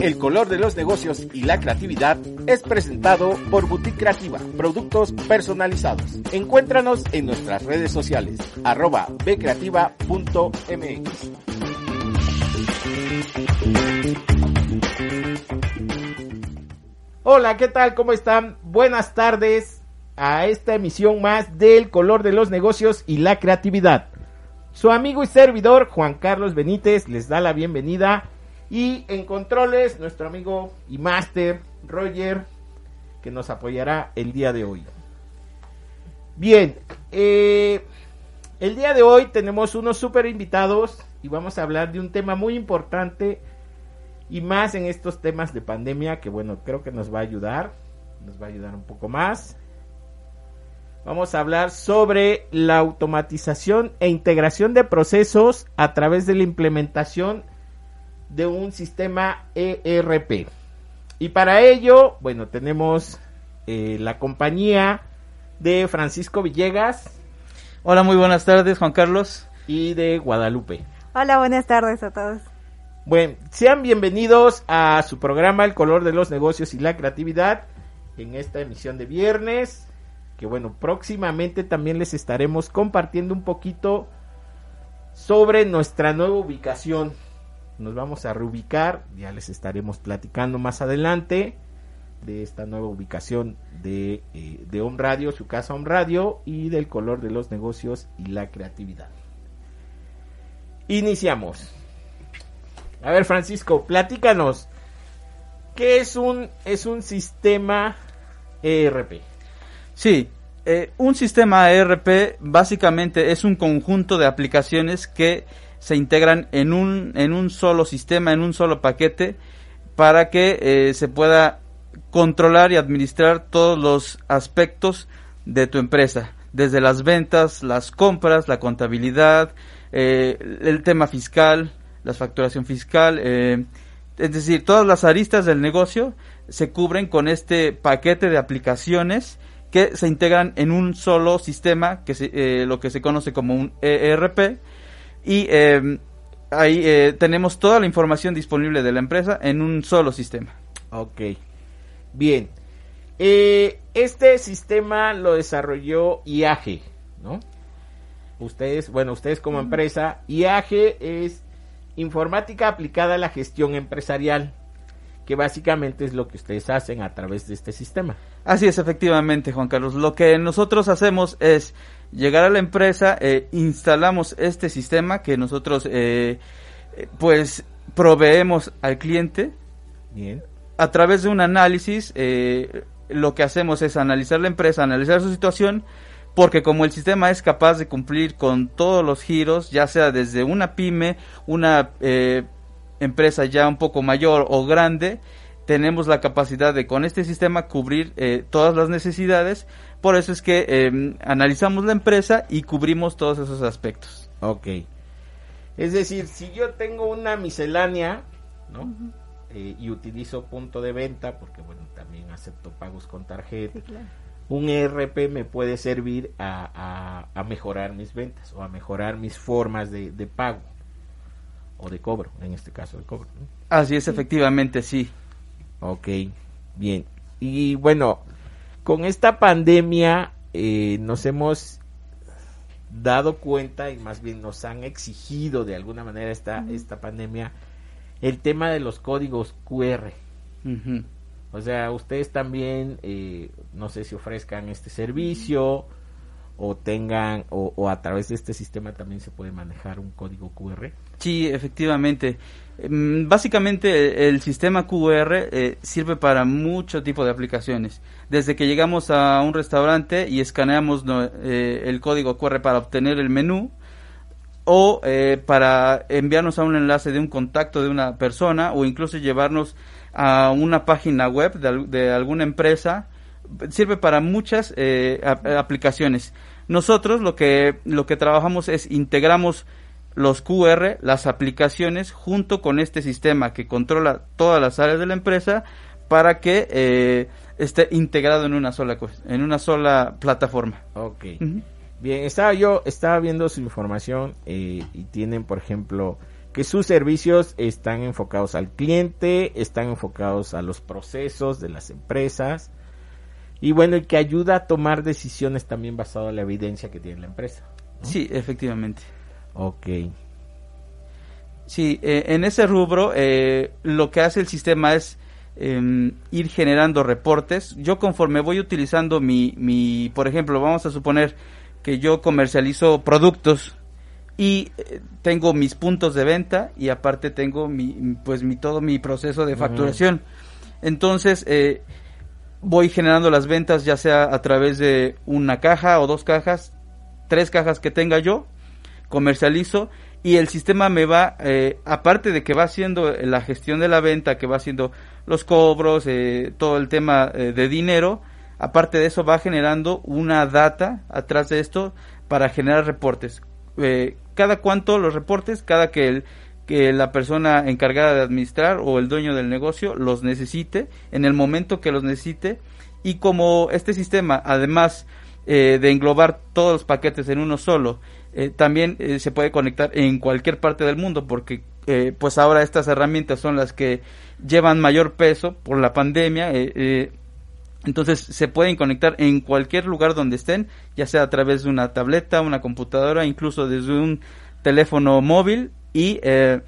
El color de los negocios y la creatividad es presentado por Boutique Creativa, productos personalizados. Encuéntranos en nuestras redes sociales, arroba bcreativa.mx. Hola, ¿qué tal? ¿Cómo están? Buenas tardes a esta emisión más del color de los negocios y la creatividad. Su amigo y servidor Juan Carlos Benítez les da la bienvenida y en controles nuestro amigo y máster Roger que nos apoyará el día de hoy. Bien, eh, el día de hoy tenemos unos super invitados y vamos a hablar de un tema muy importante y más en estos temas de pandemia que bueno, creo que nos va a ayudar, nos va a ayudar un poco más. Vamos a hablar sobre la automatización e integración de procesos a través de la implementación de un sistema ERP. Y para ello, bueno, tenemos eh, la compañía de Francisco Villegas. Hola, muy buenas tardes, Juan Carlos. Y de Guadalupe. Hola, buenas tardes a todos. Bueno, sean bienvenidos a su programa El color de los negocios y la creatividad en esta emisión de viernes. Bueno, próximamente también les estaremos compartiendo un poquito sobre nuestra nueva ubicación. Nos vamos a reubicar, ya les estaremos platicando más adelante de esta nueva ubicación de, eh, de Home Radio, su casa Home Radio y del color de los negocios y la creatividad. Iniciamos. A ver, Francisco, platícanos. ¿Qué es un, es un sistema ERP? Sí, eh, un sistema ERP básicamente es un conjunto de aplicaciones que se integran en un, en un solo sistema, en un solo paquete, para que eh, se pueda controlar y administrar todos los aspectos de tu empresa, desde las ventas, las compras, la contabilidad, eh, el tema fiscal, la facturación fiscal, eh, es decir, todas las aristas del negocio se cubren con este paquete de aplicaciones que se integran en un solo sistema, que se, lo que se conoce como un ERP, y eh, ahí eh, tenemos toda la información disponible de la empresa en un solo sistema. Ok. Bien. Eh, este sistema lo desarrolló IAG, ¿no? Ustedes, bueno, ustedes como empresa, IAG es informática aplicada a la gestión empresarial, que básicamente es lo que ustedes hacen a través de este sistema. Así es, efectivamente, Juan Carlos. Lo que nosotros hacemos es llegar a la empresa, eh, instalamos este sistema que nosotros eh, pues proveemos al cliente. Bien. A través de un análisis, eh, lo que hacemos es analizar la empresa, analizar su situación, porque como el sistema es capaz de cumplir con todos los giros, ya sea desde una pyme, una empresa ya un poco mayor o grande, tenemos la capacidad de con este sistema cubrir todas las necesidades por eso es que eh, analizamos la empresa y cubrimos todos esos aspectos. Ok. Es decir, si yo tengo una miscelánea, ¿no? eh, y utilizo punto de venta, porque bueno, también acepto pagos con tarjeta. Sí, claro. Un ERP me puede servir a, a, a, mejorar mis ventas o a mejorar mis formas de, de pago. O de cobro, en este caso de cobro. Así es, efectivamente, sí. Ok, bien. Y bueno, con esta pandemia eh, nos hemos dado cuenta y más bien nos han exigido de alguna manera esta, esta pandemia el tema de los códigos QR. O sea, ustedes también, eh, no sé si ofrezcan este servicio o tengan, o, a través de este sistema también se puede manejar un código QR. Sí, efectivamente. Mm, básicamente el sistema QR eh, sirve para mucho tipo de aplicaciones. Desde que llegamos a un restaurante y escaneamos eh, el código QR para obtener el menú, o eh, para enviarnos a un enlace de un contacto de una persona o incluso llevarnos a una página web de, alguna empresa sirve para muchas eh, aplicaciones. Nosotros lo que lo que trabajamos es integramos los QR las aplicaciones junto con este sistema que controla todas las áreas de la empresa para que eh, esté integrado en una sola en una sola plataforma. Okay Bien, estaba yo, estaba viendo su información eh, y tienen, por ejemplo, que sus servicios están enfocados al cliente, están enfocados a los procesos de las empresas y bueno, y que ayuda a tomar decisiones también basado en la evidencia que tiene la empresa. Sí, efectivamente. Ok. Sí, eh, en ese rubro eh, lo que hace el sistema es em, ir generando reportes. Yo conforme voy utilizando mi, mi, por ejemplo, vamos a suponer que yo comercializo productos y eh, tengo mis puntos de venta y aparte tengo mi pues mi todo mi proceso de facturación entonces eh, voy generando las ventas ya sea a través de una caja o dos cajas tres cajas que tenga yo comercializo y el sistema me va eh, aparte de que va haciendo la gestión de la venta que va haciendo los cobros todo el tema de dinero Aparte de eso, va generando una data atrás de esto para generar reportes. Eh, cada cuánto los reportes, cada que, el, que la persona encargada de administrar o el dueño del negocio los necesite, en el momento que los necesite. Y como este sistema, además eh, de englobar todos los paquetes en uno solo, eh, también se puede conectar en cualquier parte del mundo porque pues ahora estas herramientas son las que llevan mayor peso por la pandemia entonces se pueden conectar en cualquier lugar donde estén, ya sea a través de una tableta, una computadora, incluso desde un teléfono móvil y eh,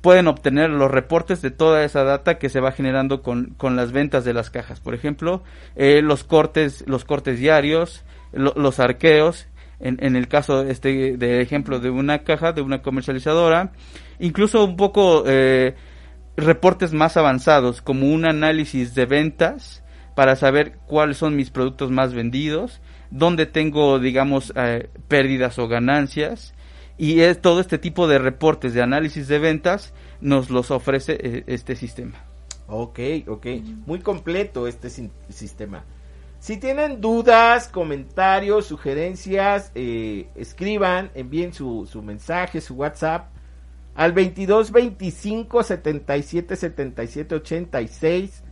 pueden obtener los reportes de toda esa data que se va generando con, con las ventas de las cajas. Por ejemplo, eh, los cortes, los cortes diarios, los arqueos, en, en, el caso este de ejemplo de una caja, de una comercializadora, incluso un poco eh, reportes más avanzados como un análisis de ventas para saber cuáles son mis productos más vendidos, dónde tengo, digamos, eh, pérdidas o ganancias. Y es todo este tipo de reportes de análisis de ventas nos los ofrece eh, este sistema. Ok, ok. Muy completo este sistema. Si tienen dudas, comentarios, sugerencias, eh, escriban, envíen su, su mensaje, su WhatsApp al 22 25 77 77 86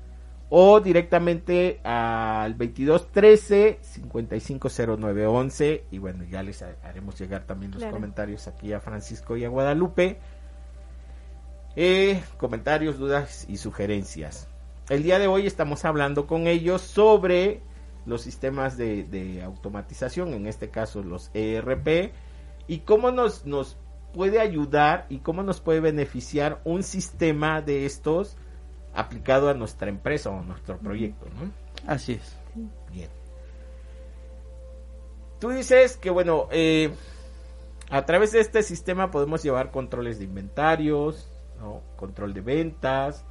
o directamente al 2213 550911 y bueno, ya les haremos llegar también los comentarios aquí a Francisco y a Guadalupe. Eh, comentarios, dudas y sugerencias. El día de hoy estamos hablando con ellos sobre los sistemas de, automatización, en este caso los ERP, y cómo nos, nos puede ayudar y cómo nos puede beneficiar un sistema de estos aplicado a nuestra empresa o a nuestro proyecto, ¿no? Así es. Bien. Tú dices que, bueno, eh, a través de este sistema podemos llevar controles de inventarios, ¿no? control de ventas,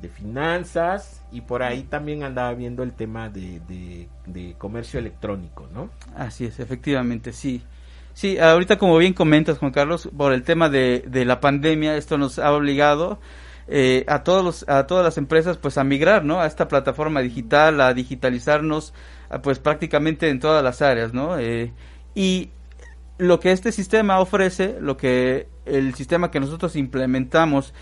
de finanzas y por ahí también andaba viendo el tema de, de, comercio electrónico, ¿no? Así es, efectivamente, sí. Sí, ahorita como bien comentas, Juan Carlos, por el tema de, de la pandemia, esto nos ha obligado eh, a todos los, a todas las empresas pues a migrar no a esta plataforma digital a digitalizarnos pues prácticamente en todas las áreas no eh, y lo que este sistema ofrece lo que el sistema que nosotros implementamos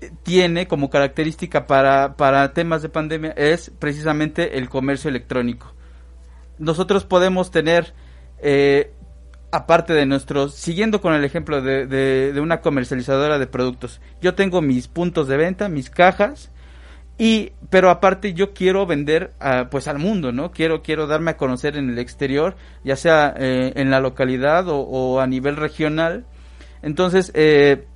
eh, tiene como característica para, para temas de pandemia es precisamente el comercio electrónico. Nosotros podemos tener aparte de nuestros, siguiendo con el ejemplo de, una comercializadora de productos, yo tengo mis puntos de venta, mis cajas, y, pero aparte yo quiero vender pues al mundo, ¿no? Quiero, quiero darme a conocer en el exterior, ya sea eh, en la localidad o, a nivel regional. Entonces, eh,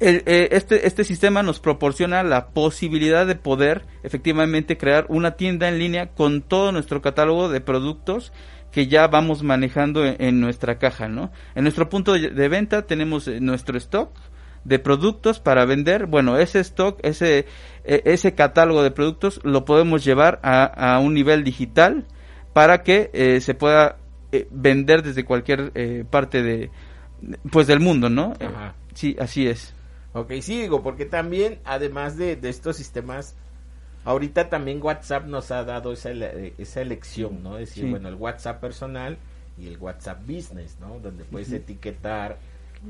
eh, este, este sistema nos proporciona la posibilidad de poder efectivamente crear una tienda en línea con todo nuestro catálogo de productos que ya vamos manejando en, nuestra caja, ¿no? En nuestro punto de, venta tenemos eh, nuestro stock de productos para vender. Bueno, ese stock, ese, e, ese catálogo de productos lo podemos llevar a, un nivel digital para que eh, se pueda eh, vender desde cualquier parte de, pues del mundo, ¿no? sí, así es. Ok, sí, digo, porque también, además de, de estos sistemas Ahorita también WhatsApp nos ha dado esa, esa elección, ¿no? Es decir, bueno, el WhatsApp personal y el WhatsApp Business, ¿no? Donde puedes etiquetar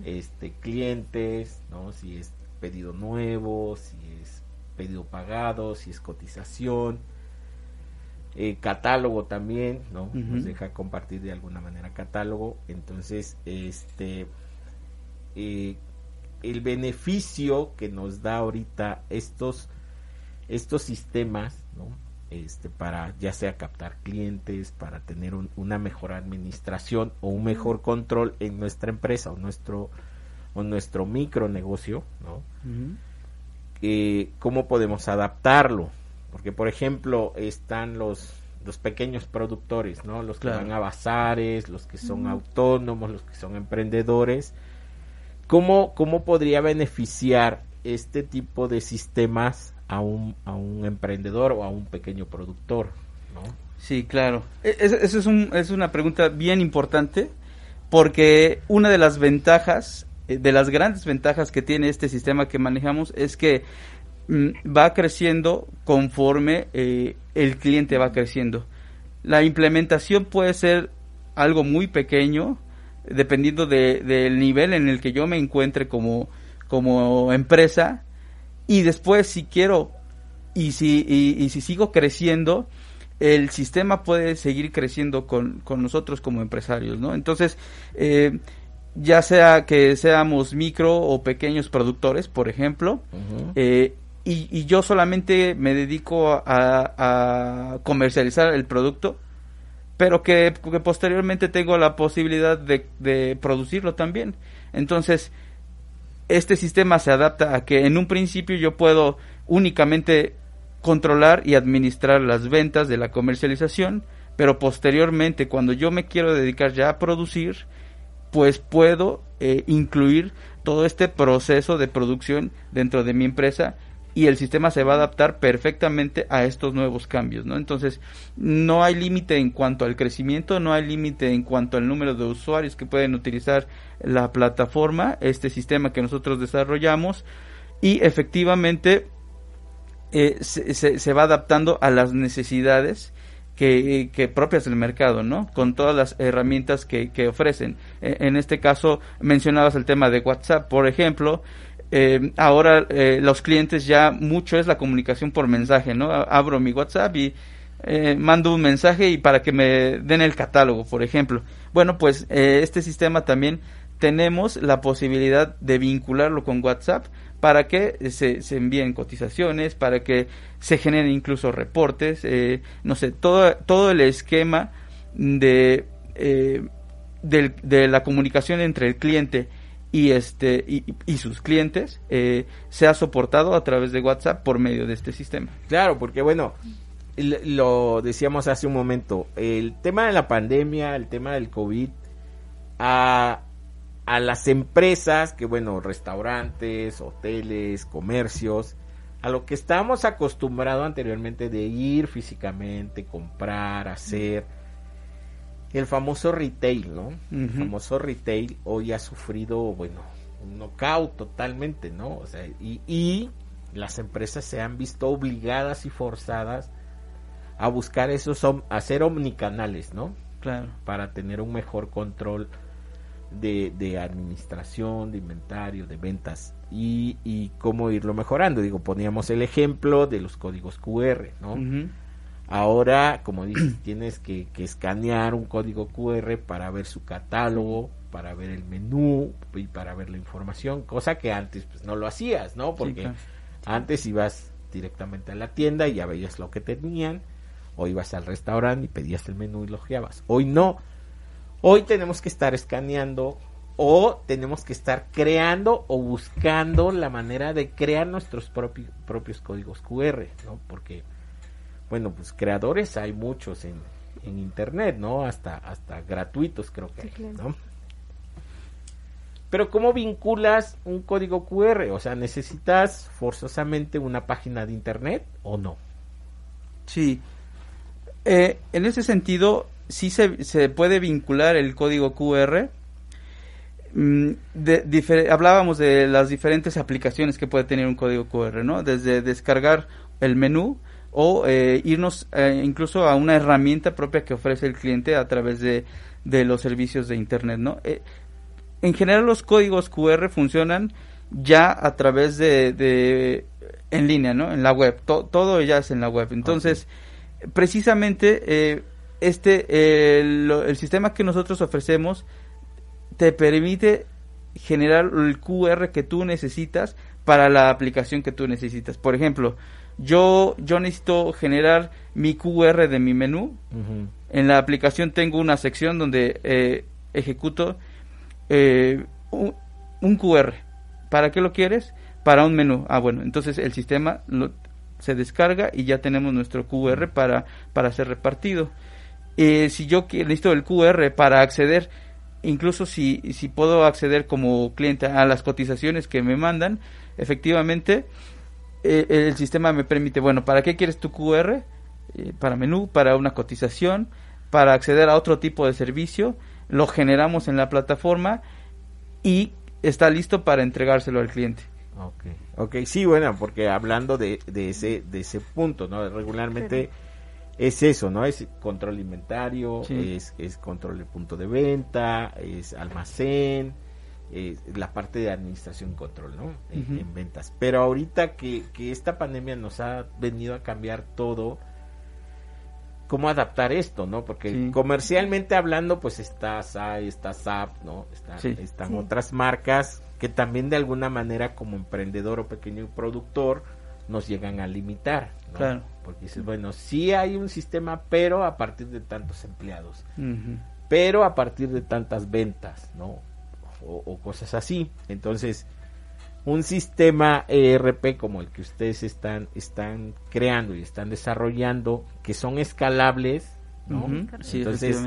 este clientes, ¿no? Si es pedido nuevo, si es pedido pagado, si es cotización. Eh, catálogo también, ¿no? Nos deja compartir de alguna manera catálogo. Entonces, este eh, el beneficio que nos da ahorita estos estos sistemas, ¿no? Este, para ya sea captar clientes, para tener una mejor administración o un mejor control en nuestra empresa o nuestro o nuestro micronegocio, ¿no? Eh, ¿Cómo podemos adaptarlo? Porque, por ejemplo, están los, los pequeños productores, ¿no? Los que van a bazares, los que son autónomos, los que son emprendedores. ¿Cómo, ¿Cómo podría beneficiar este tipo de sistemas a un, a un emprendedor o a un pequeño productor, ¿no? Sí, claro. Esa es, es una pregunta bien importante porque una de las ventajas, eh, de las grandes ventajas que tiene este sistema que manejamos es que mm, va creciendo conforme eh, el cliente va creciendo. La implementación puede ser algo muy pequeño, dependiendo de, del nivel en el que yo me encuentre como, como empresa, y después si quiero y si, y, si sigo creciendo, el sistema puede seguir creciendo con, nosotros como empresarios, ¿no? Entonces, eh, ya sea que seamos micro o pequeños productores, por ejemplo, eh, y, yo solamente me dedico a, comercializar el producto, pero que, posteriormente tengo la posibilidad de, de producirlo también. Entonces, este sistema se adapta a que en un principio yo puedo únicamente controlar y administrar las ventas de la comercialización, pero posteriormente cuando yo me quiero dedicar ya a producir, pues puedo eh, incluir todo este proceso de producción dentro de mi empresa y el sistema se va a adaptar perfectamente a estos nuevos cambios, ¿no? Entonces, no hay límite en cuanto al crecimiento, no hay límite en cuanto al número de usuarios que pueden utilizar la plataforma, este sistema que nosotros desarrollamos, y efectivamente eh, se, se, va adaptando a las necesidades que, propias del mercado, ¿no? Con todas las herramientas que, que ofrecen. E, en este caso, mencionabas el tema de WhatsApp, por ejemplo, eh, ahora eh, los clientes ya mucho es la comunicación por mensaje, ¿no? Abro mi WhatsApp y eh, mando un mensaje y para que me den el catálogo, por ejemplo. Bueno, pues este sistema también tenemos la posibilidad de vincularlo con WhatsApp para que se, se envíen cotizaciones, para que se generen incluso reportes, no sé, todo, todo el esquema de, de la comunicación entre el cliente y este y, sus clientes eh, se ha soportado a través de WhatsApp por medio de este sistema. Claro, porque bueno, lo decíamos hace un momento, el tema de la pandemia, el tema del COVID, a, a las empresas, que bueno, restaurantes, hoteles, comercios, a lo que estábamos acostumbrados anteriormente de ir físicamente, comprar, hacer el famoso retail, ¿no? El famoso retail hoy ha sufrido, bueno, un knockout totalmente, ¿no? O sea, y, y las empresas se han visto obligadas y forzadas a buscar esos, a ser omnicanales, ¿no? Claro. Para tener un mejor control de, de administración, de inventario, de ventas y, y, cómo irlo mejorando. Digo, poníamos el ejemplo de los códigos QR, ¿no? Ahora, como dices, tienes que, que escanear un código QR para ver su catálogo, para ver el menú y para ver la información, cosa que antes pues no lo hacías, ¿no? Porque claro. antes ibas directamente a la tienda y ya veías lo que tenían, o ibas al restaurante y pedías el menú y lo ojeabas. Hoy no. Hoy tenemos que estar escaneando o tenemos que estar creando o buscando la manera de crear nuestros propi- propios códigos QR, ¿no? Porque, bueno, pues creadores hay muchos en, en internet, ¿no? Hasta, hasta gratuitos creo que Sí, hay, claro. ¿no? Pero ¿cómo vinculas un código QR? O sea, ¿necesitas forzosamente una página de internet o no? Sí. Eh, en ese sentido, sí se, se puede vincular el código QR. Mm, de- difer- hablábamos de las diferentes aplicaciones que puede tener un código QR, ¿no? Desde descargar el menú o eh, irnos eh, incluso a una herramienta propia que ofrece el cliente a través de, de los servicios de Internet, ¿no? Eh, en general los códigos QR funcionan ya a través de, de en línea, ¿no? En la web. To- todo ya es en la web. Entonces, precisamente eh, este lo- el sistema que nosotros ofrecemos te permite generar el QR que tú necesitas para la aplicación que tú necesitas. Por ejemplo, yo yo necesito generar mi QR de mi menú en la aplicación tengo una sección donde eh, ejecuto eh, un, un QR. ¿Para qué lo quieres? Para un menú. Ah, bueno, entonces el sistema lo- se descarga y ya tenemos nuestro QR para, para ser repartido. Eh, si yo necesito el QR para acceder, incluso si, si puedo acceder como cliente a las cotizaciones que me mandan, efectivamente eh, el sistema me permite, bueno, ¿para qué quieres tu QR? Eh, para menú, para una cotización, para acceder a otro tipo de servicio, lo generamos en la plataforma y está listo para entregárselo al cliente. Ok, ok, sí, bueno, porque hablando de, de ese de ese punto, ¿no? Regularmente es eso, ¿no? Es control inventario, Sí. es, es control de punto de venta, es almacén, es la parte de administración y control, ¿no? En, ventas. Pero ahorita que, que esta pandemia nos ha venido a cambiar todo, ¿cómo adaptar esto, no? Porque Sí. comercialmente hablando, pues está SAI, está SAP, ¿no? Está- Sí. están Sí. otras marcas que también de alguna manera como emprendedor o pequeño productor nos llegan a limitar, ¿no? Claro. Porque dices, bueno, sí hay un sistema, pero a partir de tantos empleados, pero a partir de tantas ventas, ¿no? O, o cosas así. Entonces, un sistema ERP como el que ustedes están, están creando y están desarrollando, que son escalables, ¿no? Sí, Entonces,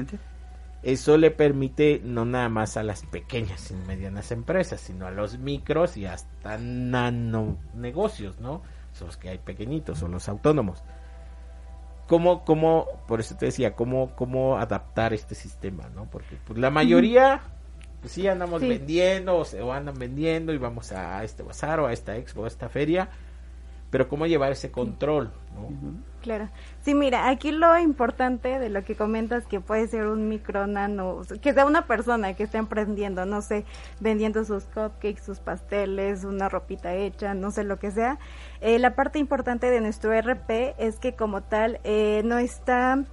eso le permite no nada más a las pequeñas y medianas empresas, sino a los micros y hasta nano negocios, ¿no? Son los que hay pequeñitos o los autónomos. ¿Cómo, cómo, por eso te decía, cómo, cómo adaptar este sistema, ¿no? Porque pues, la mayoría, pues sí andamos Sí. vendiendo o, se, o andan vendiendo y vamos a, este bazar o a esta expo o a esta feria, pero cómo llevar ese control, ¿no? Claro. Sí, mira, aquí lo importante de lo que comentas que puede ser un micro nano, que sea una persona que esté emprendiendo, no sé, vendiendo sus cupcakes, sus pasteles, una ropita hecha, no sé lo que sea. Eh, la parte importante de nuestro RP es que como tal eh, no está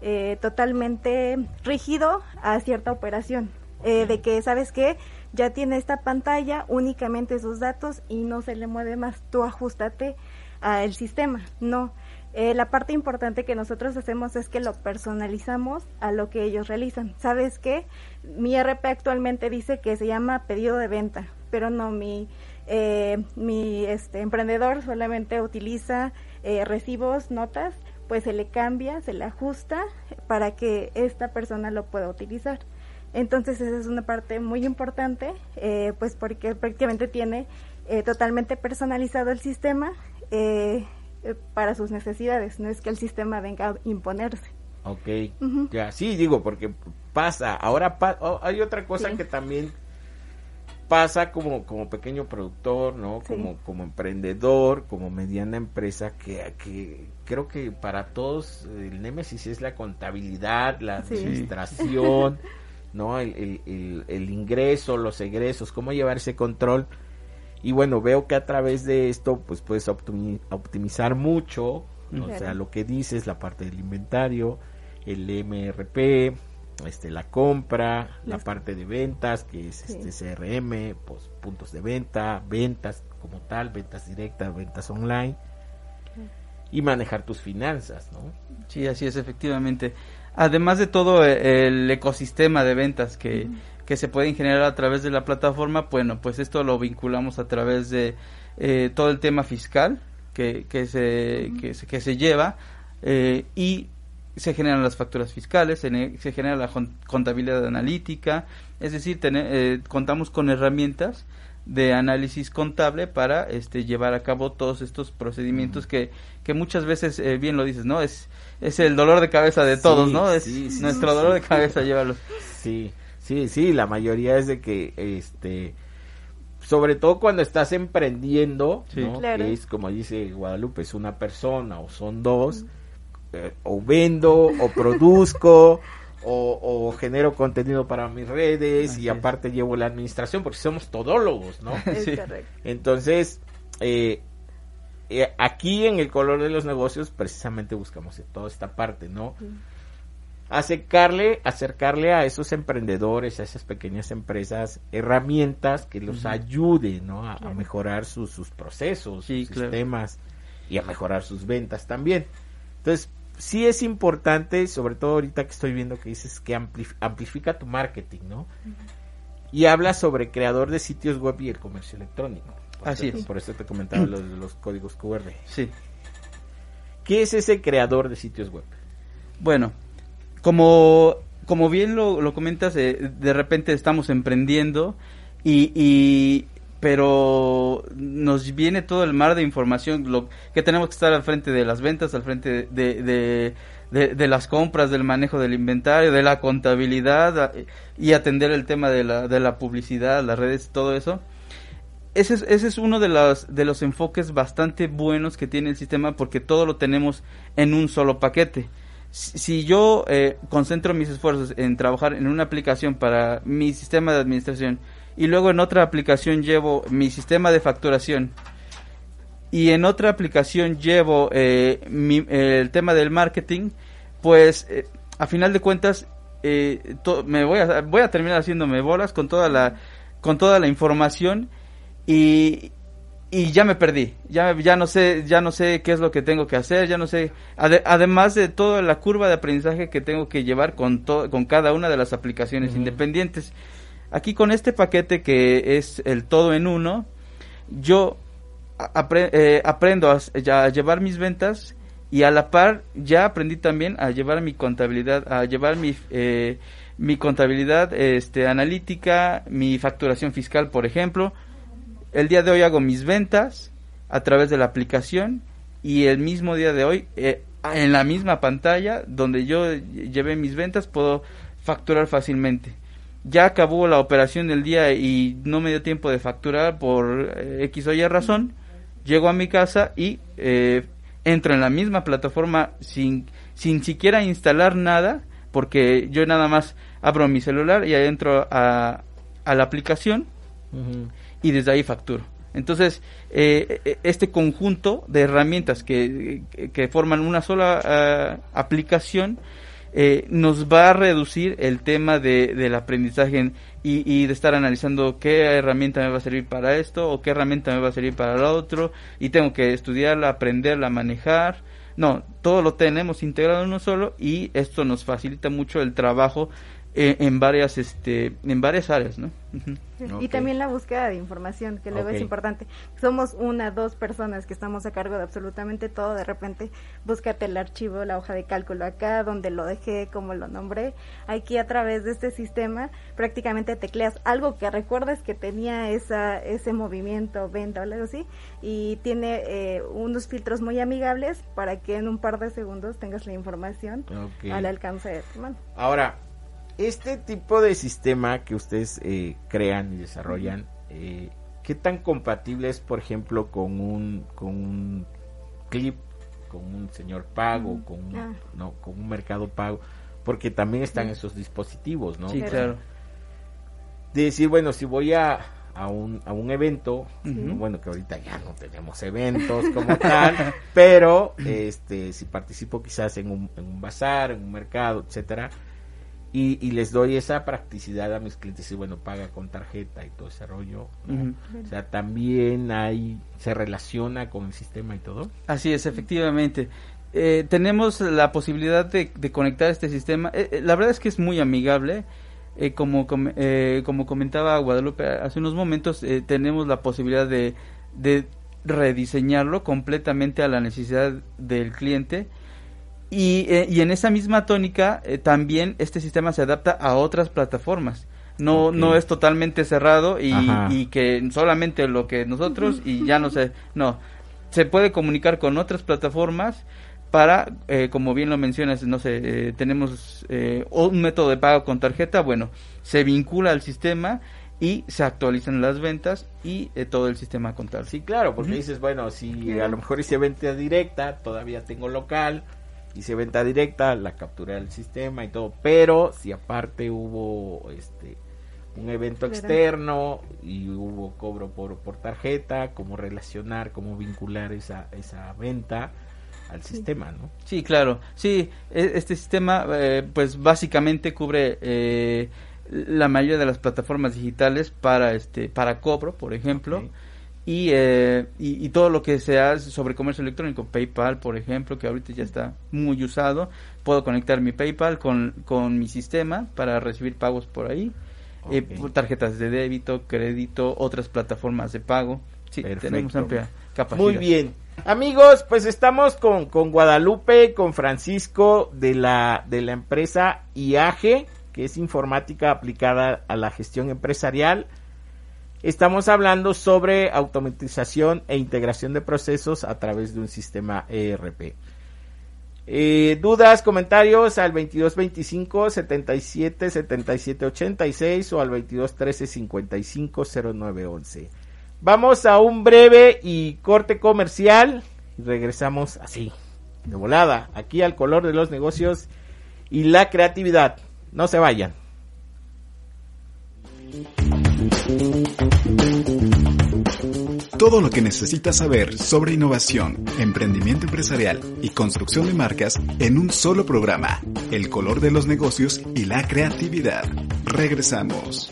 eh, totalmente rígido a cierta operación. Eh, de que, ¿sabes qué? Ya tiene esta pantalla, únicamente sus datos y no se le mueve más. Tú ajustate al sistema. No. Eh, la parte importante que nosotros hacemos es que lo personalizamos a lo que ellos realizan. ¿Sabes qué? Mi RP actualmente dice que se llama pedido de venta, pero no, mi, eh, mi este, emprendedor solamente utiliza eh, recibos, notas, pues se le cambia, se le ajusta para que esta persona lo pueda utilizar. Entonces esa es una parte muy importante, eh, pues porque prácticamente tiene eh, totalmente personalizado el sistema eh, eh, para sus necesidades, no es que el sistema venga a imponerse. Ok, ya, sí, digo, porque pasa, ahora pa- oh, hay otra cosa Sí. que también pasa como, como pequeño productor, ¿no? Sí. Como, como emprendedor, como mediana empresa, que, que creo que para todos el némesis es la contabilidad, la Sí. administración, ¿no? El, el- el- el ingreso, los egresos, cómo llevar ese control. Y bueno, veo que a través de esto, pues puedes optimi- optimizar mucho O Claro. sea, lo que dices, la parte del inventario, el MRP, este, la compra, la parte de ventas, que es Sí. este CRM, pues, puntos de venta, ventas como tal, ventas directas, ventas online, y manejar tus finanzas, ¿no? Sí, así es, efectivamente. Además de todo eh, el ecosistema de ventas que, que se pueden generar a través de la plataforma, bueno, pues esto lo vinculamos a través de eh, todo el tema fiscal que, que, se, que, se, que se lleva eh, y se generan las facturas fiscales, se, se genera la contabilidad analítica, es decir, tene- eh, contamos con herramientas de análisis contable para este llevar a cabo todos estos procedimientos que, que muchas veces eh, bien lo dices no es es el dolor de cabeza de Sí, todos no es sí, sí, nuestro sí, dolor sí. de cabeza llevarlos Sí, sí, sí, la mayoría es de que, este, sobre todo cuando estás emprendiendo, Sí. ¿no? Claro. Que es como dice Guadalupe, es una persona o son dos, eh, o vendo, o produzco, o, o genero contenido para mis redes Así y es. aparte llevo la administración porque somos todólogos, ¿no? Es Sí. correcto. Entonces, eh, eh, aquí en el color de los negocios precisamente buscamos toda esta parte, ¿no? Acercarle, acercarle a esos emprendedores, a esas pequeñas empresas, herramientas que los ayuden, ¿no? A, mejorar sus, sus procesos, Sí, sus claro. sistemas y a mejorar sus ventas también. Entonces, sí es importante, sobre todo ahorita que estoy viendo que dices que amplif- amplifica tu marketing, ¿no? Y habla sobre creador de sitios web y el comercio electrónico. Así eso- es. Por eso te comentaba los, los códigos QR. sí ¿Qué es ese creador de sitios web? Bueno, como, como bien lo, lo comentas, eh, de repente estamos emprendiendo y, y pero nos viene todo el mar de información lo que tenemos que estar al frente de las ventas, al frente de, de, de- las compras, del manejo del inventario, de la contabilidad y atender el tema de la, de la publicidad, las redes, todo eso. Ese es, ese es uno de los, de los enfoques bastante buenos que tiene el sistema porque todo lo tenemos en un solo paquete. Si yo eh, concentro mis esfuerzos en trabajar en una aplicación para mi sistema de administración y luego en otra aplicación llevo mi sistema de facturación. Y en otra aplicación llevo eh, mi- el tema del marketing, pues eh, a final de cuentas eh, to- me voy a, voy a terminar haciéndome bolas con toda la con toda la información y, y ya me perdí. Ya ya no sé ya no sé qué es lo que tengo que hacer ya no sé. Ade- además de toda la curva de aprendizaje que tengo que llevar con to- con cada una de las aplicaciones independientes aquí con este paquete que es el todo en uno yo eh, aprendo a llevar mis ventas y a la par ya aprendí también a llevar mi contabilidad, a llevar mi, eh, mi contabilidad este, analítica, mi facturación fiscal, por ejemplo. El día de hoy hago mis ventas a través de la aplicación y el mismo día de hoy, eh, en la misma pantalla donde yo llevé mis ventas, puedo facturar fácilmente. Ya acabó la operación del día y no me dio tiempo de facturar por eh, X o Y razón. Llego a mi casa y eh, entro en la misma plataforma sin, sin siquiera instalar nada, porque yo nada más abro mi celular y entro a, a la aplicación y desde ahí facturo. Entonces, eh, eh, este conjunto de herramientas que, que- forman una sola ah, aplicación eh, nos va a reducir el tema de, del aprendizaje en- y, y de estar analizando qué herramienta me va a servir para esto o qué herramienta me va a servir para lo otro y tengo que estudiarla, aprenderla, manejar. No, todo lo tenemos integrado en uno solo y esto nos facilita mucho el trabajo eh, en varias este en varias áreas, ¿no? Y también la búsqueda de información, que luego es importante. Somos una, dos personas que estamos a cargo de absolutamente todo. De repente, búscate el archivo, la hoja de cálculo acá, donde lo dejé, como lo nombré. Aquí a través de este sistema, prácticamente tecleas algo que recuerdes que tenía esa, ese movimiento, venta o algo así. Y tiene eh, unos filtros muy amigables para que en un par de segundos tengas la información al alcance de tu mano. Ahora, este tipo de sistema que ustedes eh, crean y desarrollan, eh, ¿qué tan compatible es, por ejemplo, con un, con un clip, con un señor pago, con, un- Ah. no, con un mercado pago? Porque también están esos dispositivos, ¿no? Sí, Claro. claro. de decir, bueno, si voy a, a un, a un evento, bueno que ahorita ya no tenemos eventos como tal, pero este si participo quizás en un, en un bazar, en un mercado, etcétera, y, y, les doy esa practicidad a mis clientes y bueno paga con tarjeta y todo ese rollo o sea también ahí se relaciona con el sistema y todo. Así es efectivamente. Eh, tenemos la posibilidad de, de conectar este sistema. Eh, eh, la verdad es que es muy amigable. Como como comentaba Guadalupe hace unos momentos tenemos la posibilidad de, de rediseñarlo completamente a la necesidad del cliente y, eh, y en esa misma tónica eh, también este sistema se adapta a otras plataformas. No, no es totalmente cerrado y, y, que solamente lo que nosotros y ya no sé, no, se puede comunicar con otras plataformas para, eh, como bien lo mencionas, no sé, tenemos un método de pago con tarjeta, bueno, se vincula al sistema y se actualizan las ventas y todo el sistema contable. Sí, claro, porque dices, bueno, si a lo mejor hice venta directa, todavía tengo local, hice venta directa, la captura del sistema y todo, pero si aparte hubo este un evento externo y hubo cobro por, por tarjeta, cómo relacionar, cómo vincular esa, esa venta al sistema, ¿no? Sí, claro. Sí, e, este sistema eh, pues básicamente cubre eh, la mayoría de las plataformas digitales para este para cobro, por ejemplo. Eh, y, y, todo lo que se hace sobre comercio electrónico, PayPal, por ejemplo, que ahorita ya está muy usado, puedo conectar mi PayPal con, con mi sistema para recibir pagos por ahí, eh, tarjetas de débito, crédito, otras plataformas de pago. Sí, tenemos amplia capacidad. Muy bien. Amigos, pues estamos con, con Guadalupe, con Francisco de la, de la empresa IAGE, que es informática aplicada a la gestión empresarial. Estamos hablando sobre automatización e integración de procesos a través de un sistema ERP. Eh, dudas, comentarios al 2225 77 77 86 o al 2213 55 09 11. Vamos a un breve y corte comercial y regresamos así, de volada, aquí al color de los negocios y la creatividad. No se vayan. Todo lo que necesitas saber sobre innovación, emprendimiento empresarial y construcción de marcas en un solo programa. El color de los negocios y la creatividad. Regresamos.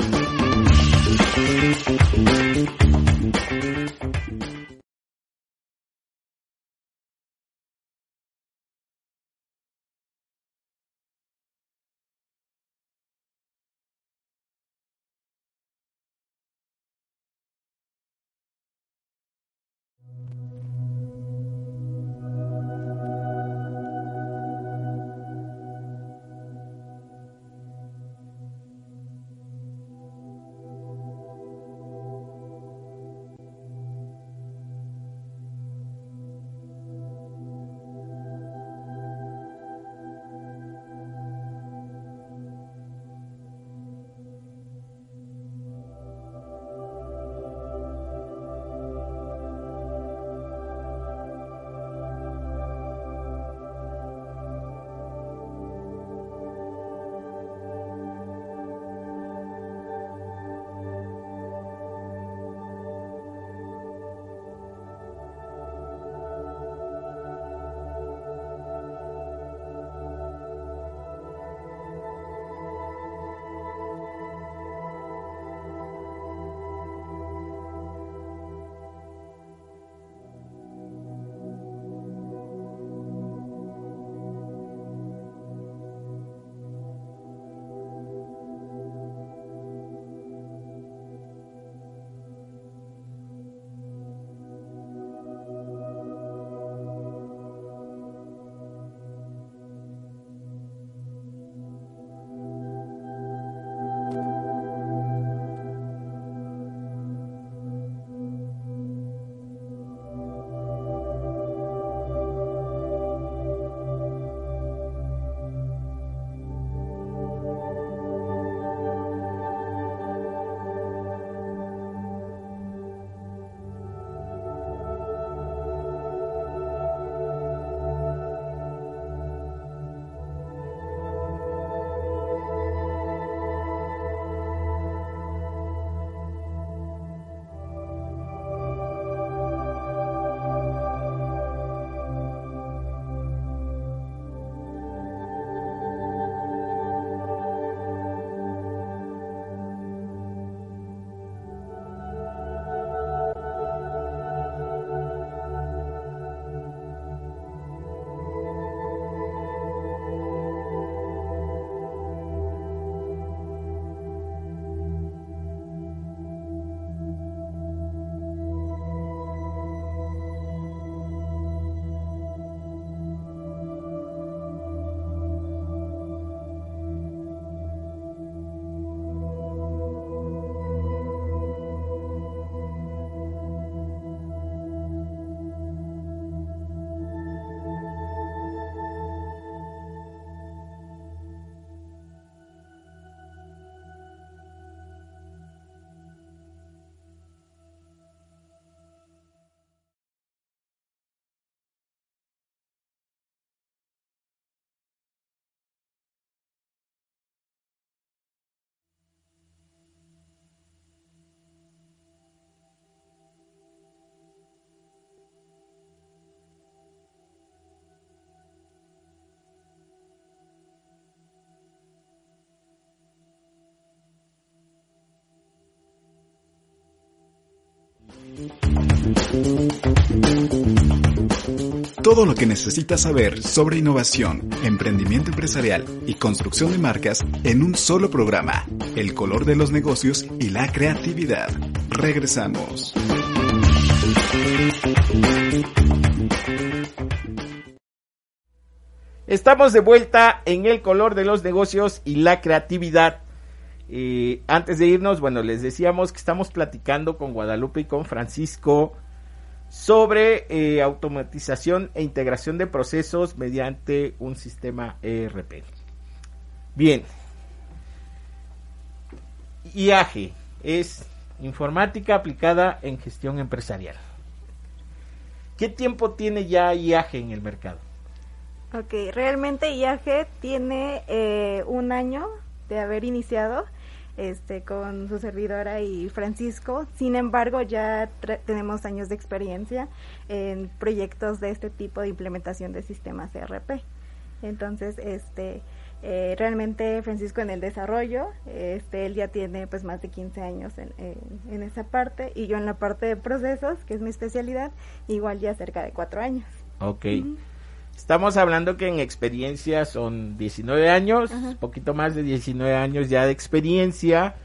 Todo lo que necesitas saber sobre innovación, emprendimiento empresarial y construcción de marcas en un solo programa. El color de los negocios y la creatividad. Regresamos. Estamos de vuelta en el color de los negocios y la creatividad. Eh, antes de irnos, bueno, les decíamos que estamos platicando con Guadalupe y con Francisco sobre eh, automatización e integración de procesos mediante un sistema ERP. Bien. IAGE es informática aplicada en gestión empresarial. ¿Qué tiempo tiene ya IAGE en el mercado? Ok, realmente IAG tiene eh, un año de haber iniciado este, con su servidora y Francisco. Sin embargo, ya tenemos años de experiencia en proyectos de este tipo de implementación de sistemas ERP. Entonces, este, eh, realmente Francisco en el desarrollo, este, él ya tiene pues más de 15 años en, en, esa parte y yo en la parte de procesos, que es mi especialidad, igual ya cerca de cuatro años. Ok. Estamos hablando que en experiencia son 19 años, poquito más de 19 años ya de experiencia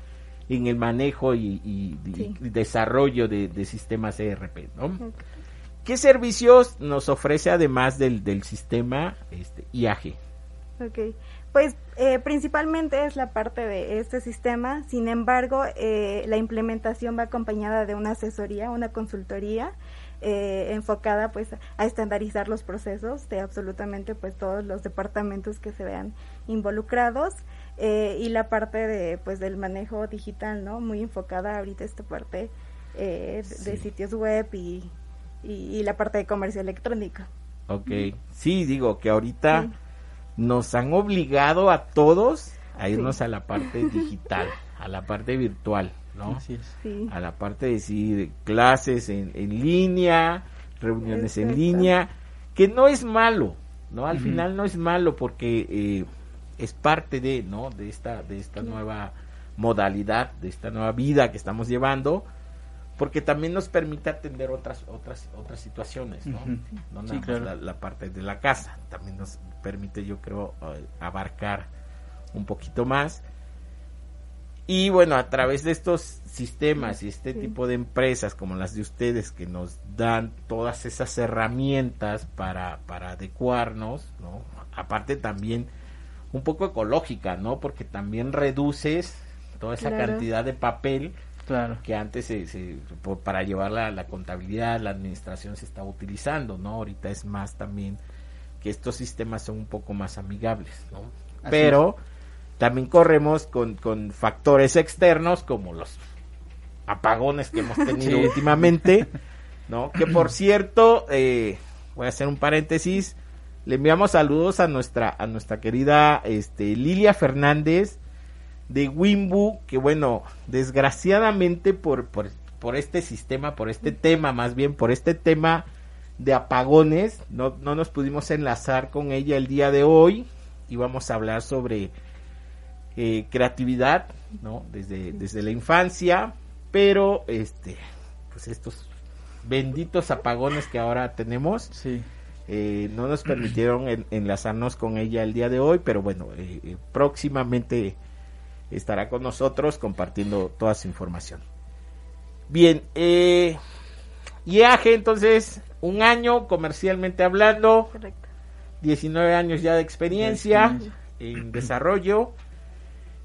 en el manejo y, desarrollo de, sistemas ERP, ¿no? ¿Qué servicios nos ofrece además del, del sistema este, IAG? Ok, pues eh, principalmente es la parte de este sistema, sin embargo, eh, la implementación va acompañada de una asesoría, una consultoría, eh, enfocada pues a estandarizar los procesos de absolutamente pues todos los departamentos que se vean involucrados eh, y la parte de pues del manejo digital no muy enfocada ahorita esta parte eh, de, sitios web y, y, la parte de comercio electrónico. Ok, sí digo que ahorita nos han obligado a todos a irnos a la parte digital a la parte virtual ¿no? A la parte de sí, clases en, en línea, reuniones en línea, que no es malo, ¿no? Al final no es malo porque eh, es parte de, ¿no? De esta, de esta nueva modalidad, de esta nueva vida que estamos llevando, porque también nos permite atender otras, otras, otras situaciones, ¿no? No nada la, parte de la casa, también nos permite, yo creo, eh, abarcar un poquito más y bueno, a través de estos sistemas y este tipo de empresas como las de ustedes que nos dan todas esas herramientas para, para adecuarnos, ¿no? Aparte también un poco ecológica, ¿no? Porque también reduces toda esa cantidad de papel claro. que antes se, para llevar la, la, contabilidad, la administración se estaba utilizando, ¿no? Ahorita es más también que estos sistemas son un poco más amigables, ¿no? Pero también corremos con, con factores externos como los apagones que hemos tenido últimamente, ¿no? Que por cierto, eh, voy a hacer un paréntesis, le enviamos saludos a nuestra, a nuestra querida este, Lilia Fernández de Wimbu, que bueno, desgraciadamente por, por, por este sistema, por este tema, más bien por este tema de apagones, no, no nos pudimos enlazar con ella el día de hoy y vamos a hablar sobre eh, creatividad, ¿no? Desde, desde la infancia, pero este, pues estos benditos apagones que ahora tenemos, eh, no nos permitieron enlazarnos con ella el día de hoy, pero bueno, eh, próximamente estará con nosotros compartiendo toda su información. Bien, eh, IAG entonces, un año comercialmente hablando, 19 años ya de experiencia en desarrollo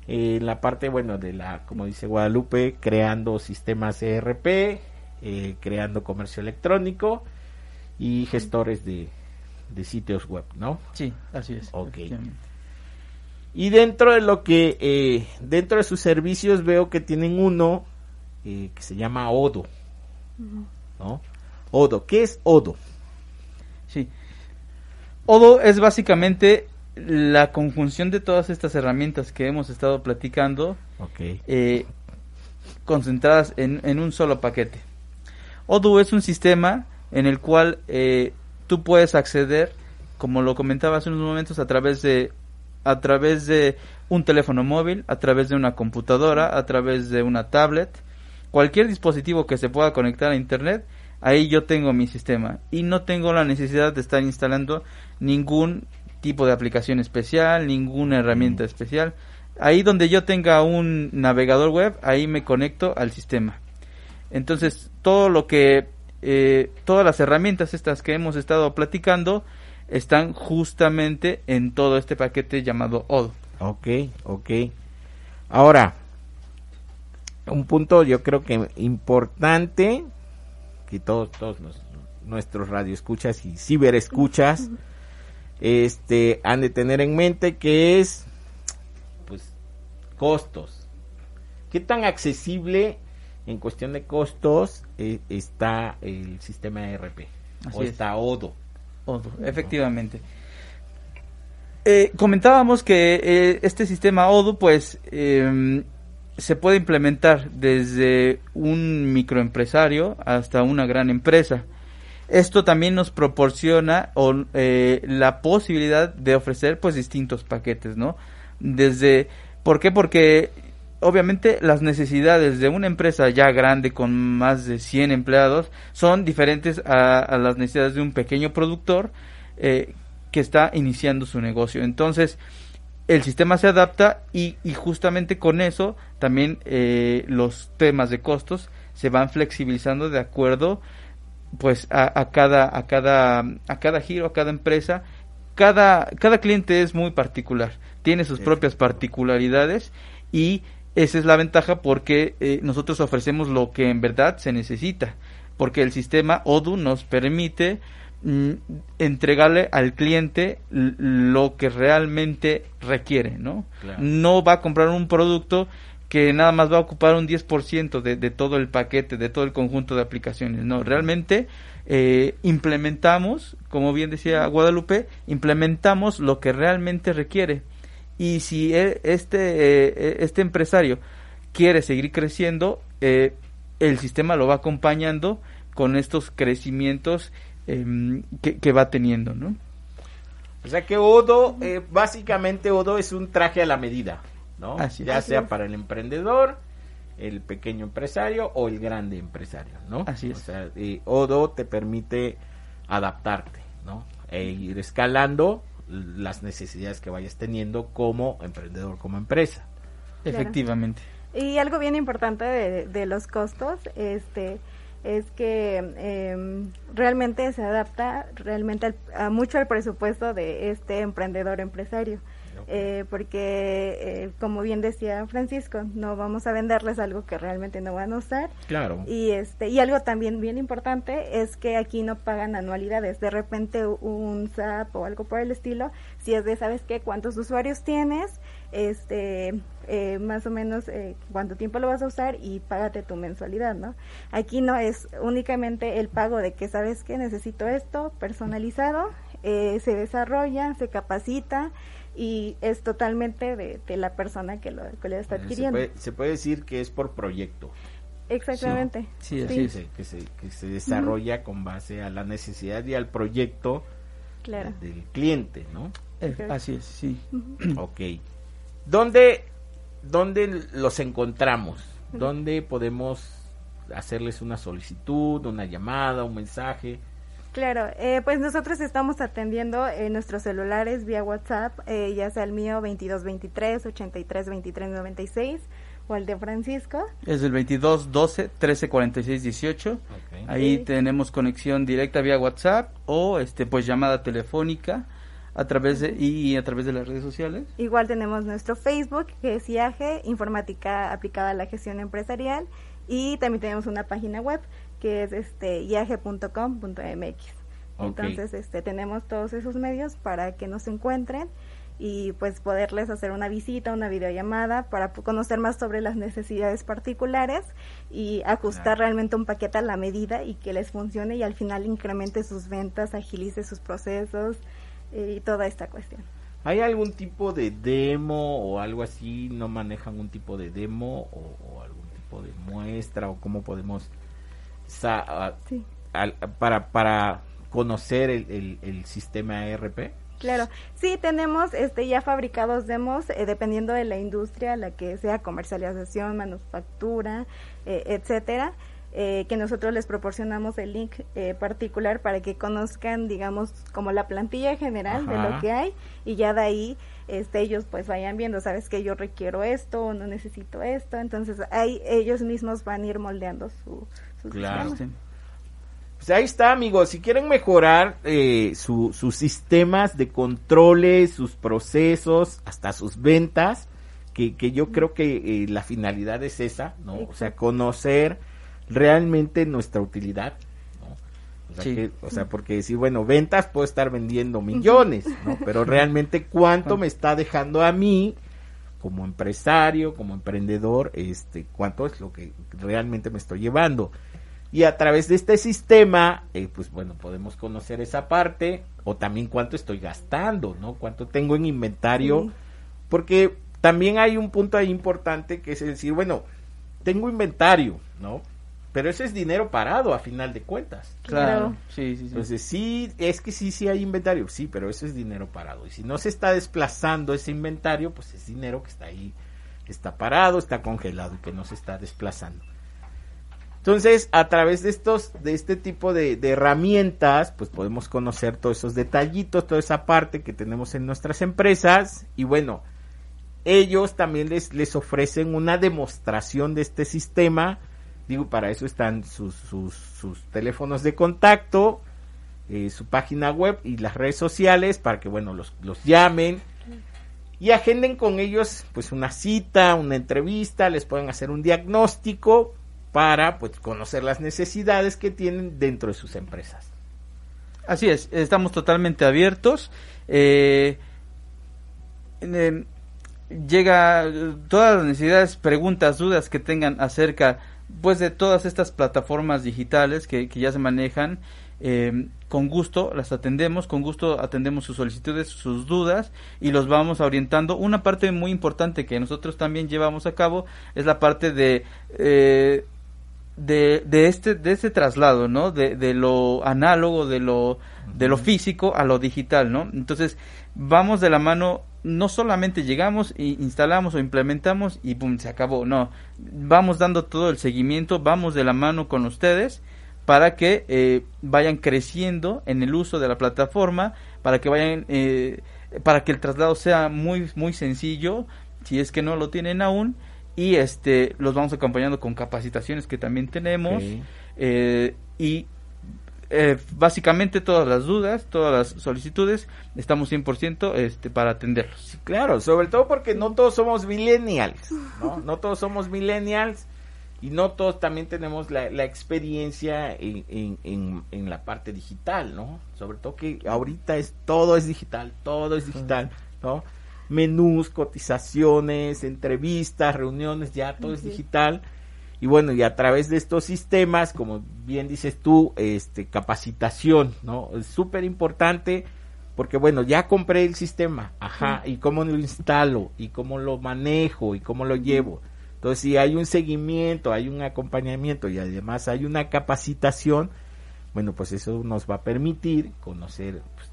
en la parte, bueno, de la, como dice Guadalupe, creando sistemas ERP, eh, creando comercio electrónico y gestores de, sitios web, ¿no? Sí, así es. Ok. Y dentro de lo que, eh, dentro de sus servicios veo que tienen uno eh, que se llama Odo, ¿no? Odo, ¿qué es Odo? Sí. Odo es básicamente la conjunción de todas estas herramientas que hemos estado platicando, eh, concentradas en, un solo paquete. Odoo es un sistema en el cual eh, tú puedes acceder, como lo comentaba hace unos momentos, a través de a través de un teléfono móvil, a través de una computadora, a través de una tablet, cualquier dispositivo que se pueda conectar a internet, ahí yo tengo mi sistema y no tengo la necesidad de estar instalando ningún tipo de aplicación especial, ninguna herramienta especial. Ahí donde yo tenga un navegador web, ahí me conecto al sistema. Entonces, todo lo que, eh, todas las herramientas estas que hemos estado platicando, están justamente en todo este paquete llamado Odo. Ok, ok. Ahora, un punto yo creo que importante que todos, todos nos, nuestros radioescuchas y ciberescuchas este han de tener en mente que es pues costos. ¿Qué tan accesible en cuestión de costos eh, está el sistema ERP? Así o es. está Odo. Odo, efectivamente. Eh, comentábamos que eh, este sistema Odo, pues, em, se puede implementar desde un microempresario hasta una gran empresa. Esto también nos proporciona eh, la posibilidad de ofrecer, pues, distintos paquetes, ¿no? Desde, ¿por qué? Porque obviamente las necesidades de una empresa ya grande con más de 100 empleados son diferentes a, a las necesidades de un pequeño productor eh, que está iniciando su negocio. Entonces, el sistema se adapta y, y justamente con eso también eh, los temas de costos se van flexibilizando de acuerdo pues a, a cada a cada a cada giro a cada empresa cada cada cliente es muy particular tiene sus propias particularidades y esa es la ventaja porque eh, nosotros ofrecemos lo que en verdad se necesita porque el sistema Odoo nos permite mm, entregarle al cliente lo que realmente requiere, ¿no? Claro. No va a comprar un producto que nada más va a ocupar un 10% de, de todo el paquete, de todo el conjunto de aplicaciones, no, realmente eh, implementamos, como bien decía Guadalupe, implementamos lo que realmente requiere. Y si e- este, eh, este empresario quiere seguir creciendo, eh, el sistema lo va acompañando con estos crecimientos em, que, que va teniendo. O sea que Odo, eh, básicamente Odo es un traje a la medida, ¿no? Así es. ya Así sea es. para el emprendedor, el pequeño empresario o el grande empresario, ¿no? Así O es. sea, eh, Odo te permite adaptarte, ¿no? E ir escalando las necesidades que vayas teniendo como emprendedor, como empresa. Efectivamente. Y algo bien importante de, de los costos, este, es que em, realmente se adapta realmente al- a mucho al presupuesto de este emprendedor empresario. Eh, porque, eh, como bien decía Francisco, no vamos a venderles algo que realmente no van a usar. Claro. Y este y algo también bien importante es que aquí no pagan anualidades. De repente un SAP o algo por el estilo, si es de sabes qué cuántos usuarios tienes, este eh, más o menos eh, cuánto tiempo lo vas a usar y págate tu mensualidad, ¿no? Aquí no es únicamente el pago de que sabes que necesito esto personalizado, eh, se desarrolla, se capacita y es totalmente de, de la persona que lo, que lo está Eh, Se adquiriendo. puede, se puede decir que es por proyecto. Exactamente. Sí, Sí. es. Que se, que se, desarrolla con base a la necesidad y al proyecto Claro. del cliente, ¿no? Eh, así es, sí. Ok. ¿Dónde, ¿Dónde los encontramos? ¿Dónde podemos hacerles una solicitud, una llamada, un mensaje? Claro, eh, pues nosotros estamos atendiendo en nuestros celulares vía WhatsApp, eh, ya sea el mío 2223 83 23 96 o el de Francisco. Es el 22 12 13 46 18. Ahí Sí. tenemos conexión directa vía WhatsApp o este pues llamada telefónica a través de y a través de las redes sociales. Igual tenemos nuestro Facebook, que es IAGE, Informática Aplicada a la Gestión Empresarial, y también tenemos una página web que es este iage.com.mx. Ok. Entonces, este tenemos todos esos medios para que nos encuentren y pues poderles hacer una visita, una videollamada para conocer más sobre las necesidades particulares y ajustar Claro. realmente un paquete a la medida y que les funcione y al final incremente sus ventas, agilice sus procesos eh, y toda esta cuestión. ¿Hay algún tipo de demo o algo así? ¿No manejan un tipo de demo o, o algún tipo de muestra o cómo podemos sa- a- Sí. al- para, para conocer el, el- el sistema ERP? Claro, sí tenemos este ya fabricados demos eh, dependiendo de la industria, la que sea comercialización, manufactura, eh, etcétera. eh, que nosotros les proporcionamos el link eh, particular para que conozcan, digamos, como la plantilla general de lo que hay y ya de ahí este, ellos pues vayan viendo, sabes que yo requiero esto o no necesito esto, entonces ahí ellos mismos van a ir moldeando su Claro. sistema. Pues ahí está, amigos. Si quieren mejorar eh, su- sus sistemas de controles, sus procesos, hasta sus ventas, que, que yo creo que eh, la finalidad es esa, ¿no? O sea, conocer realmente nuestra utilidad, ¿no? O sea, Sí. que- o sea, porque decir, bueno, ventas puedo estar vendiendo millones, ¿no? Pero realmente cuánto me está dejando a mí como empresario, como emprendedor, este, cuánto es lo que realmente me estoy llevando. Y a través de este sistema, eh, pues bueno, podemos conocer esa parte o también cuánto estoy gastando, ¿no? Cuánto tengo en inventario, Sí. porque también hay un punto ahí importante que es decir, bueno, tengo inventario, ¿no? Pero eso es dinero parado a final de cuentas. Claro. Claro. Sí, sí, sí. Entonces, sí, es que sí, sí hay inventario, sí, pero eso es dinero parado. Y si no se está desplazando ese inventario, pues es dinero que está ahí, está parado, está congelado y que no se está desplazando. Entonces, a través de estos, de este tipo de, de herramientas, pues podemos conocer todos esos detallitos, toda esa parte que tenemos en nuestras empresas. Y bueno, ellos también les, les ofrecen una demostración de este sistema. Digo, para eso están sus, sus, teléfonos de contacto, eh, su página web y las redes sociales para que, bueno, los, los llamen y agenden con ellos, pues, una cita, una entrevista, les pueden hacer un diagnóstico para, pues, conocer las necesidades que tienen dentro de sus empresas. Así es, estamos totalmente abiertos. Eh, llega eh, todas las necesidades, preguntas, dudas que tengan acerca pues de todas estas plataformas digitales que, que ya se manejan. eh, con gusto las atendemos, con gusto atendemos sus solicitudes, sus dudas y los vamos orientando. Una parte muy importante que nosotros también llevamos a cabo es la parte de eh, de, de este de este traslado no de, de lo análogo de lo de lo físico a lo digital no entonces vamos de la mano no solamente llegamos e instalamos o implementamos y pum se acabó no. Vamos dando todo el seguimiento vamos de la mano con ustedes para que eh, vayan creciendo en el uso de la plataforma para que vayan eh, para que el traslado sea muy muy sencillo si es que no lo tienen aún y este los vamos acompañando con capacitaciones que también tenemos eh, y eh, básicamente todas las dudas, todas las solicitudes, estamos 100% este, para atenderlos. Sí, claro, sobre todo porque no todos somos millennials, ¿no? No todos somos millennials y no todos también tenemos la, la experiencia en, en, en, en la parte digital, ¿no? Sobre todo que ahorita es todo es digital, todo es digital, ¿no? Menús, cotizaciones, entrevistas, reuniones, ya todo es digital. Y bueno, y a través de estos sistemas, como bien dices tú, este capacitación, ¿no? Es súper importante porque bueno, ya compré el sistema, ajá, y cómo lo instalo, y cómo lo manejo, y cómo lo llevo. Entonces, si hay un seguimiento, hay un acompañamiento y además hay una capacitación, bueno, pues eso nos va a permitir conocer pues,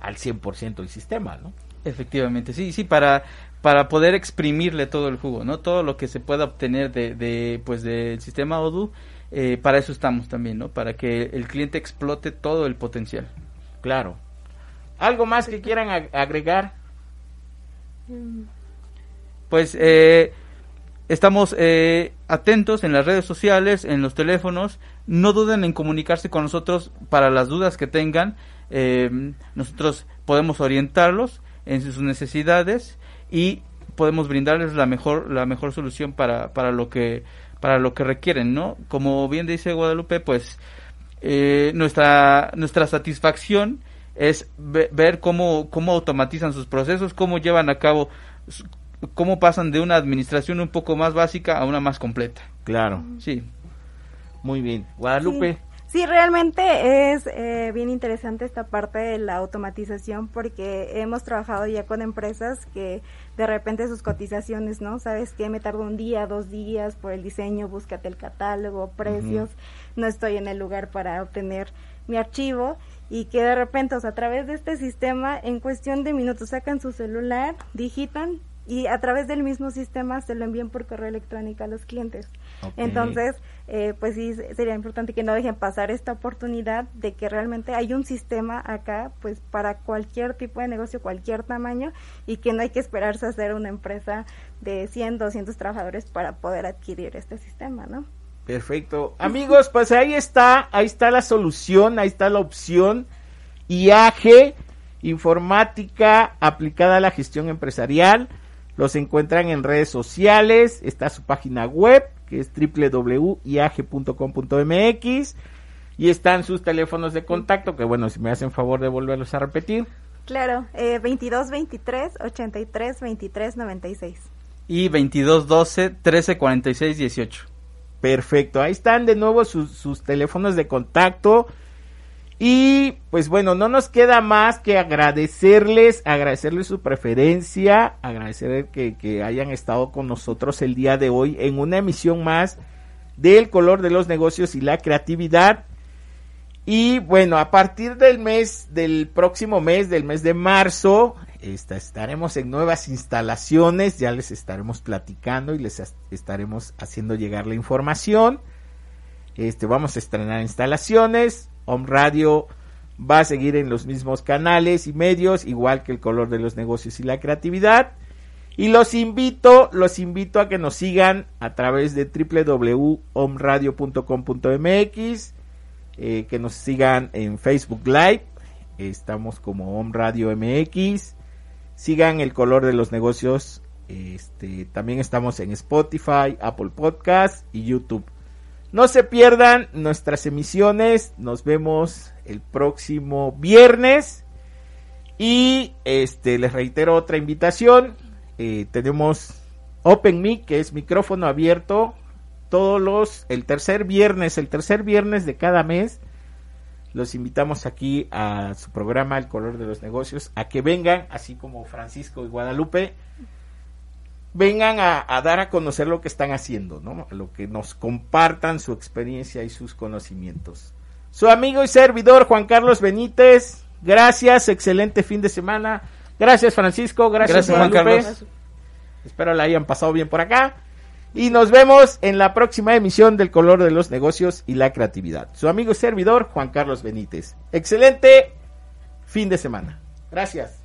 al 100% el sistema, ¿no? Efectivamente, sí, sí, para, para poder exprimirle todo el jugo, ¿no? Todo lo que se pueda obtener de, de pues del sistema Odoo, eh, para eso estamos también, ¿no? Para que el cliente explote todo el potencial. Claro. ¿Algo más que quieran ag- agregar? Pues eh, estamos eh, atentos en las redes sociales, en los teléfonos. No duden en comunicarse con nosotros para las dudas que tengan. Eh, nosotros podemos orientarlos en sus necesidades y podemos brindarles la mejor la mejor solución para, para lo que para lo que requieren, ¿no? Como bien dice Guadalupe, pues eh, nuestra nuestra satisfacción es ve- ver cómo cómo automatizan sus procesos, cómo llevan a cabo cómo pasan de una administración un poco más básica a una más completa. Claro, Sí. muy bien. Guadalupe, Sí, realmente es eh, bien interesante esta parte de la automatización porque hemos trabajado ya con empresas que de repente sus cotizaciones, ¿no? Sabes que me tardo un día, dos días por el diseño, búscate el catálogo, precios, no estoy en el lugar para obtener mi archivo y que de repente, o sea, a través de este sistema, en cuestión de minutos sacan su celular, digitan y a través del mismo sistema se lo envíen por correo electrónico a los clientes. Entonces, eh, pues sí, sería importante que no dejen pasar esta oportunidad de que realmente hay un sistema acá, pues para cualquier tipo de negocio, cualquier tamaño, y que no hay que esperarse a ser una empresa de 100, 200 trabajadores para poder adquirir este sistema, ¿no? Perfecto. Amigos, pues ahí está, ahí está la solución, ahí está la opción. IAG, informática aplicada a la gestión empresarial. Los encuentran en redes sociales, está su página web, que es www.iag.com.mx, y están sus teléfonos de contacto, que bueno, si me hacen favor de volverlos a repetir. Claro, eh, 22 23 83 23 96. Y 22 12 13 46 18. Perfecto, ahí están de nuevo sus, sus teléfonos de contacto. Y pues bueno, no nos queda más que agradecerles, agradecerles su preferencia, agradecer que, que, hayan estado con nosotros el día de hoy en una emisión más del color de los negocios y la creatividad. Y bueno, a partir del mes, del próximo mes, del mes de marzo, esta, estaremos en nuevas instalaciones, ya les estaremos platicando y les estaremos haciendo llegar la información. Este, vamos a estrenar instalaciones, Home Radio va a seguir en los mismos canales y medios, igual que el color de los negocios y la creatividad. Y los invito, los invito a que nos sigan a través de www.omradio.com.mx, eh, que nos sigan en Facebook Live, estamos como Home Radio MX, sigan el color de los negocios, este, también estamos en Spotify, Apple Podcast y YouTube. No se pierdan nuestras emisiones. Nos vemos el próximo viernes. Y este les reitero otra invitación. Eh, tenemos Open Mic, que es micrófono abierto. Todos los, el tercer viernes, el tercer viernes de cada mes, los invitamos aquí a su programa El color de los negocios, a que vengan, así como Francisco y Guadalupe, vengan a, dar a conocer lo que están haciendo, ¿no? Lo que nos compartan su experiencia y sus conocimientos. Su amigo y servidor Juan Carlos Benítez, gracias, excelente fin de semana. Gracias Francisco, gracias, Juan Carlos. Espero la hayan pasado bien por acá. Y nos vemos en la próxima emisión del color de los negocios y la creatividad. Su amigo y servidor Juan Carlos Benítez. Excelente fin de semana. Gracias.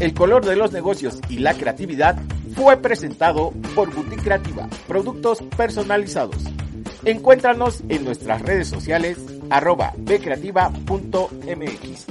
El color de los negocios y la creatividad fue presentado por Boutique Creativa, productos personalizados. Encuéntranos en nuestras redes sociales arroba bcreativa.mx.